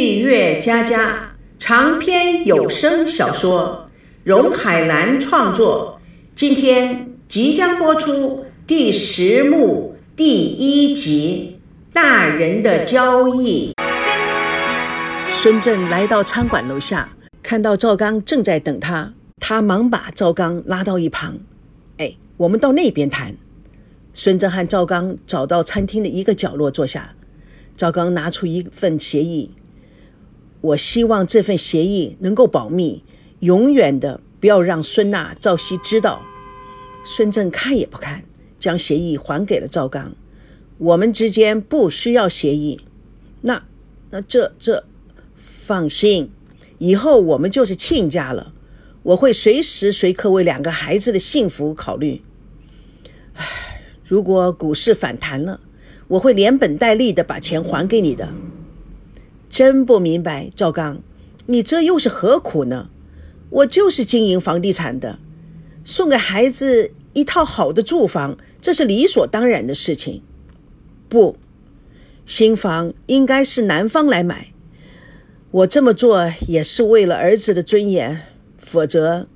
蜜月佳佳长篇有声小说，荣海兰创作。今天即将播出第十幕第一集《大人的交易》。孙正来到餐馆楼下，看到赵刚正在等他，他忙把赵刚拉到一旁：“哎，我们到那边谈。”孙正和赵刚找到餐厅的一个角落坐下。赵刚拿出一份协议，我希望这份协议能够保密，永远的不要让孙娜、赵熙知道。孙正看也不看，将协议还给了赵刚。我们之间不需要协议。那那这这，放心，以后我们就是亲家了。我会随时随刻为两个孩子的幸福考虑。唉，如果股市反弹了。我会连本带利的把钱还给你的。真不明白，赵刚，你这又是何苦呢？我就是经营房地产的，送给孩子一套好的住房，这是理所当然的事情。不，新房应该是男方来买。我这么做也是为了儿子的尊严，否则，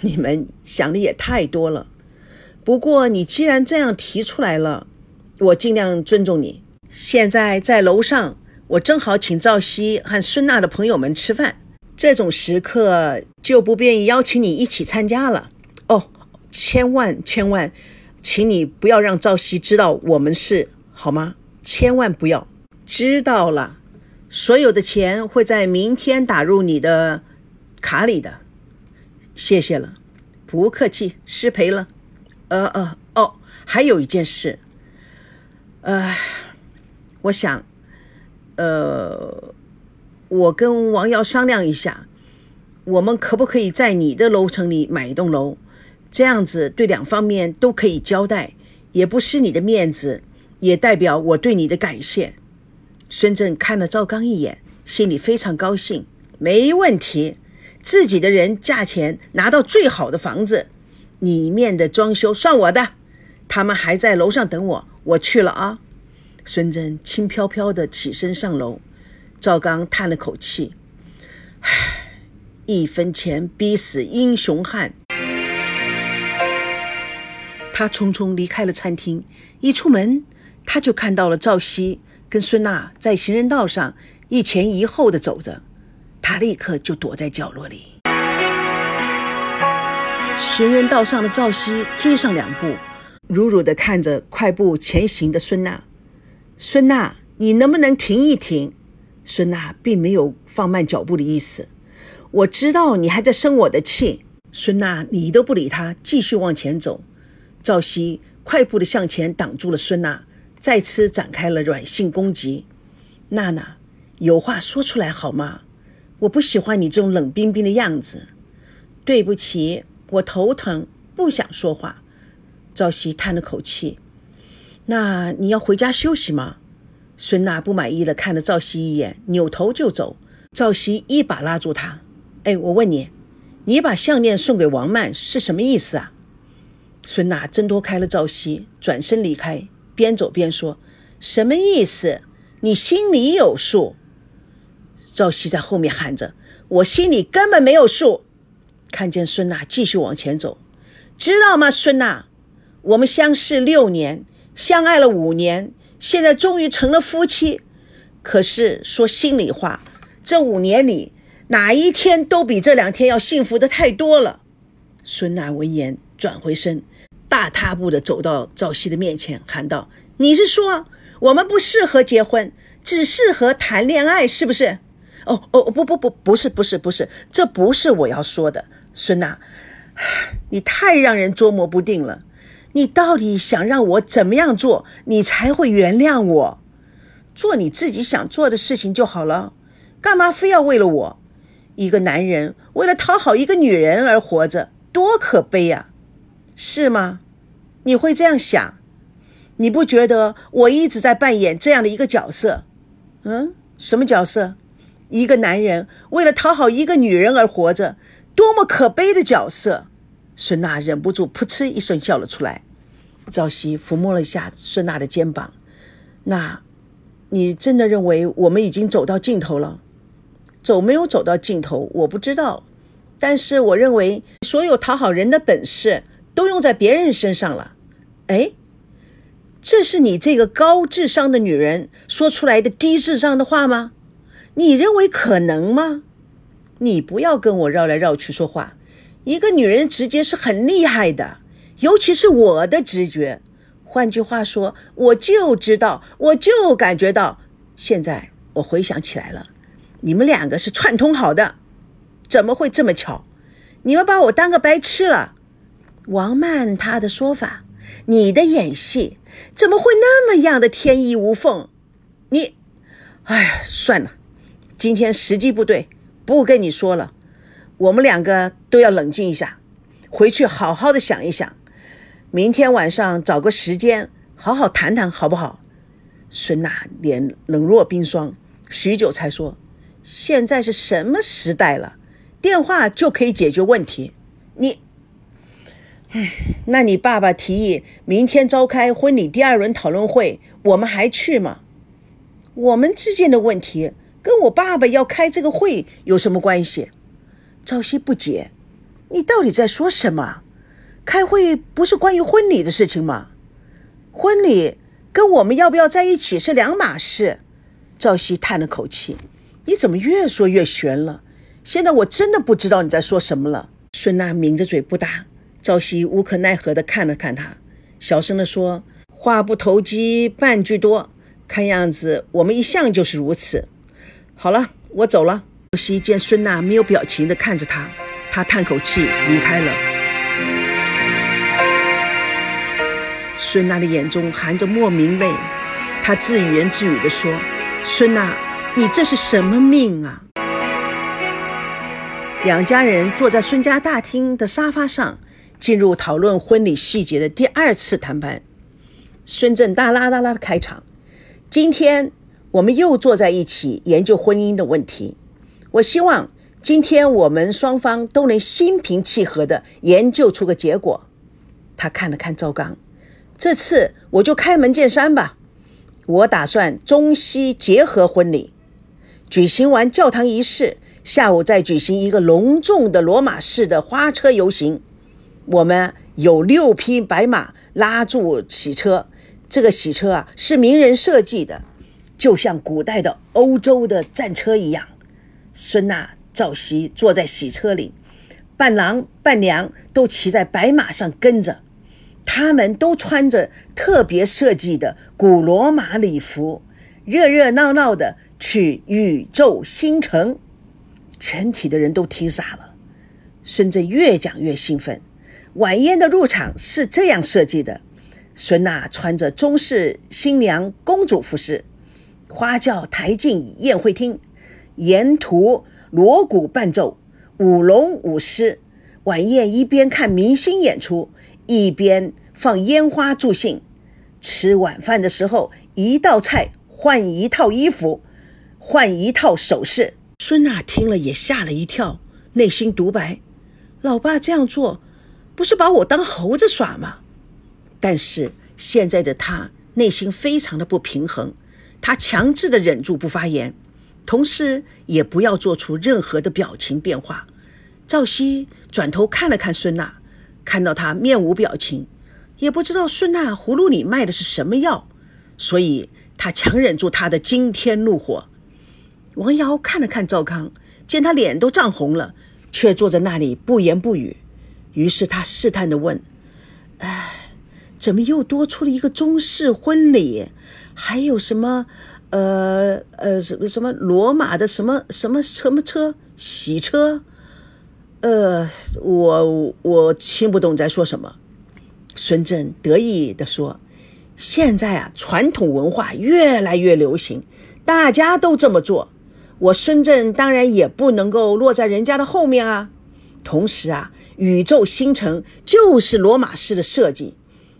你们想的也太多了。不过你既然这样提出来了。我尽量尊重你。现在在楼上，我正好请赵熙和孙娜的朋友们吃饭，这种时刻就不便于邀请你一起参加了。哦，千万千万，请你不要让赵熙知道我们是好吗？千万不要。知道了，所有的钱会在明天打入你的卡里的。谢谢了，不客气，失陪了。呃呃哦，还有一件事。呃，我想，呃，我跟王瑶商量一下，我们可不可以在你的楼层里买一栋楼？这样子对两方面都可以交代，也不失你的面子，也代表我对你的感谢。孙正看了赵刚一眼，心里非常高兴。没问题，自己的人价钱拿到最好的房子，里面的装修算我的。他们还在楼上等我。我去了啊！孙真轻飘飘的起身上楼，赵刚叹了口气：“唉，一分钱逼死英雄汉。”他匆匆离开了餐厅，一出门他就看到了赵熙跟孙娜在行人道上一前一后的走着，他立刻就躲在角落里。行人道上的赵熙追上两步。如如的看着快步前行的孙娜，孙娜，你能不能停一停？孙娜并没有放慢脚步的意思。我知道你还在生我的气。孙娜，你都不理他，继续往前走。赵熙快步地向前挡住了孙娜，再次展开了软性攻击。娜娜，有话说出来好吗？我不喜欢你这种冷冰冰的样子。对不起，我头疼，不想说话。赵熙叹了口气：“那你要回家休息吗？”孙娜不满意的看了赵熙一眼，扭头就走。赵熙一把拉住他：“哎，我问你，你把项链送给王曼是什么意思啊？”孙娜挣脱开了赵熙，转身离开，边走边说：“什么意思？你心里有数。”赵熙在后面喊着：“我心里根本没有数。”看见孙娜继续往前走，知道吗，孙娜？我们相识六年，相爱了五年，现在终于成了夫妻。可是说心里话，这五年里哪一天都比这两天要幸福的太多了。孙娜闻言转回身，大踏步的走到赵熙的面前，喊道：“你是说我们不适合结婚，只适合谈恋爱，是不是？”“哦哦不不不，不是不是不是，这不是我要说的。”孙娜，你太让人捉摸不定了。你到底想让我怎么样做，你才会原谅我？做你自己想做的事情就好了，干嘛非要为了我？一个男人为了讨好一个女人而活着，多可悲呀，是吗？你会这样想？你不觉得我一直在扮演这样的一个角色？嗯，什么角色？一个男人为了讨好一个女人而活着，多么可悲的角色！孙娜忍不住噗嗤一声笑了出来。赵熙抚摸了一下孙娜的肩膀：“那，你真的认为我们已经走到尽头了？走没有走到尽头，我不知道。但是我认为，所有讨好人的本事都用在别人身上了。哎，这是你这个高智商的女人说出来的低智商的话吗？你认为可能吗？你不要跟我绕来绕去说话。一个女人直觉是很厉害的，尤其是我的直觉。换句话说，我就知道，我就感觉到。现在我回想起来了，你们两个是串通好的。怎么会这么巧？你们把我当个白痴了？王曼她的说法，你的演戏怎么会那么样的天衣无缝？你，哎呀，算了，今天时机不对，不跟你说了。我们两个都要冷静一下，回去好好的想一想，明天晚上找个时间好好谈谈，好不好？孙娜脸冷若冰霜，许久才说：“现在是什么时代了？”电话就可以解决问题，你，唉，那你爸爸提议明天召开婚礼第二轮讨论会，我们还去吗？我们之间的问题跟我爸爸要开这个会有什么关系？朝夕不解，你到底在说什么？开会不是关于婚礼的事情吗？婚礼跟我们要不要在一起是两码事。赵熙叹了口气，你怎么越说越悬了？现在我真的不知道你在说什么了。孙娜抿着嘴不答。朝夕无可奈何地看了看他，小声地说：“话不投机半句多，看样子我们一向就是如此。”好了，我走了。朝夕见孙娜没有表情地看着他，他叹口气离开了。孙娜的眼中含着莫名泪，她自言自语地说：“孙娜，你这是什么命啊？”两家人坐在孙家大厅的沙发上，进入讨论婚礼细节的第二次谈判。孙正大啦啦啦的开场：“今天我们又坐在一起研究婚姻的问题。我希望今天我们双方都能心平气和的研究出个结果。”他看了看赵刚：“这次我就开门见山吧。我打算中西结合婚礼，举行完教堂仪式。”下午再举行一个隆重的罗马式的花车游行，我们有六匹白马拉住喜车，这个喜车啊是名人设计的，就像古代的欧洲的战车一样。孙娜、赵熙坐在喜车里，伴郎伴娘都骑在白马上跟着，他们都穿着特别设计的古罗马礼服，热热闹闹的去宇宙星城。全体的人都听傻了。孙正越讲越兴奋。晚宴的入场是这样设计的：孙娜穿着中式新娘公主服饰，花轿抬进宴会厅，沿途锣鼓伴奏，舞龙舞狮。晚宴一边看明星演出，一边放烟花助兴。吃晚饭的时候，一道菜换一套衣服，换一套首饰。孙娜听了也吓了一跳，内心独白：“老爸这样做，不是把我当猴子耍吗？”但是现在的他内心非常的不平衡，他强制的忍住不发言，同时也不要做出任何的表情变化。赵熙转头看了看孙娜，看到她面无表情，也不知道孙娜葫芦里卖的是什么药，所以他强忍住他的惊天怒火。王瑶看了看赵康，见他脸都涨红了，却坐在那里不言不语。于是他试探地问：“哎，怎么又多出了一个中式婚礼？还有什么？呃呃，什么什么罗马的什么什么什么车洗车？呃，我我听不懂在说什么。”孙正得意地说：“现在啊，传统文化越来越流行，大家都这么做。”我孙正当然也不能够落在人家的后面啊。同时啊，宇宙星辰就是罗马式的设计，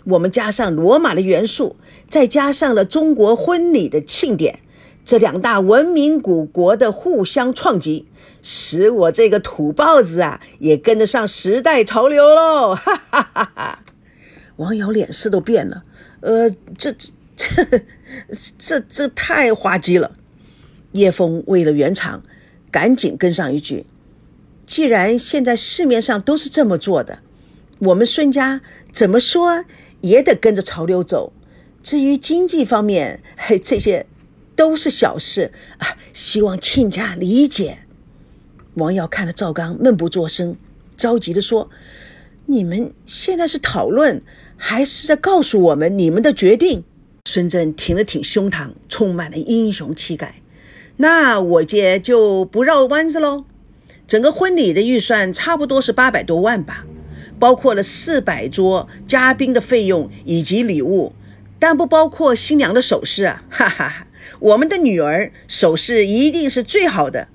我们加上罗马的元素，再加上了中国婚礼的庆典，这两大文明古国的互相创击，使我这个土包子啊也跟得上时代潮流喽！哈哈哈哈！王瑶脸色都变了，呃，这这这这这太滑稽了。叶枫为了圆场，赶紧跟上一句：“既然现在市面上都是这么做的，我们孙家怎么说也得跟着潮流走。至于经济方面，嘿，这些都是小事啊，希望亲家理解。”王瑶看了赵刚，闷不作声，着急地说：“你们现在是讨论，还是在告诉我们你们的决定？”孙振挺了挺胸膛，充满了英雄气概。那我姐就不绕弯子喽。整个婚礼的预算差不多是八百多万吧，包括了四百桌嘉宾的费用以及礼物，但不包括新娘的首饰啊！哈哈哈，我们的女儿首饰一定是最好的。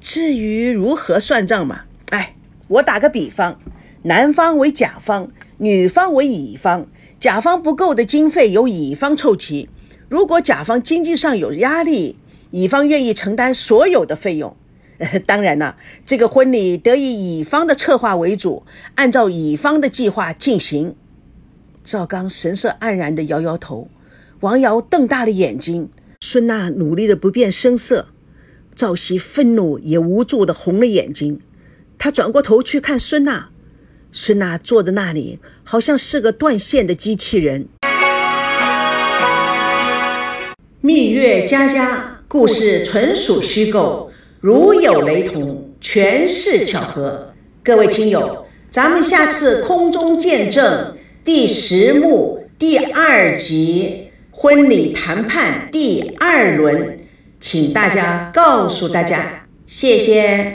至于如何算账嘛，哎，我打个比方，男方为甲方，女方为乙方。甲方不够的经费由乙方凑齐，如果甲方经济上有压力，乙方愿意承担所有的费用。当然了，这个婚礼得以乙方的策划为主，按照乙方的计划进行。赵刚神色黯然地摇摇头，王瑶瞪大了眼睛，孙娜努力的不变声色，赵熙愤怒也无助的红了眼睛，他转过头去看孙娜。孙娜坐在那里，好像是个断线的机器人。蜜月佳佳故事纯属虚构，如有雷同，全是巧合。各位听友，咱们下次空中见证第十幕第二集婚礼谈判第二轮，请大家告诉大家，谢谢。